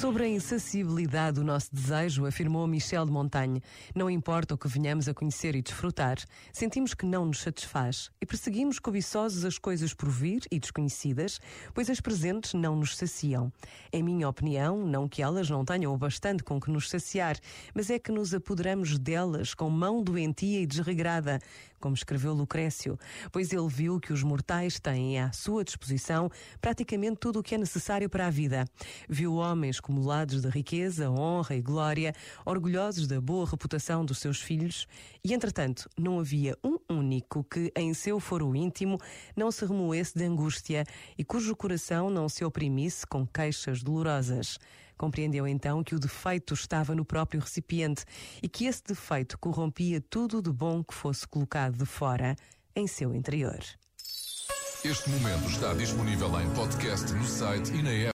Sobre a insaciabilidade do nosso desejo, afirmou Michel de Montaigne, não importa o que venhamos a conhecer e desfrutar, sentimos que não nos satisfaz e perseguimos cobiçosos as coisas por vir e desconhecidas, pois as presentes não nos saciam. Em minha opinião, não que elas não tenham o bastante com que nos saciar, mas é que nos apoderamos delas com mão doentia e desregrada, como escreveu Lucrécio, pois ele viu que os mortais têm à sua disposição praticamente tudo o que é necessário para a vida. Viu homens acumulados de riqueza, honra e glória, orgulhosos da boa reputação dos seus filhos, e entretanto não havia um único que em seu foro íntimo não se remoesse de angústia e cujo coração não se oprimisse com queixas dolorosas. Compreendeu então que o defeito estava no próprio recipiente e que esse defeito corrompia tudo de bom que fosse colocado de fora em seu interior. Este momento está disponível em podcast no site e na app.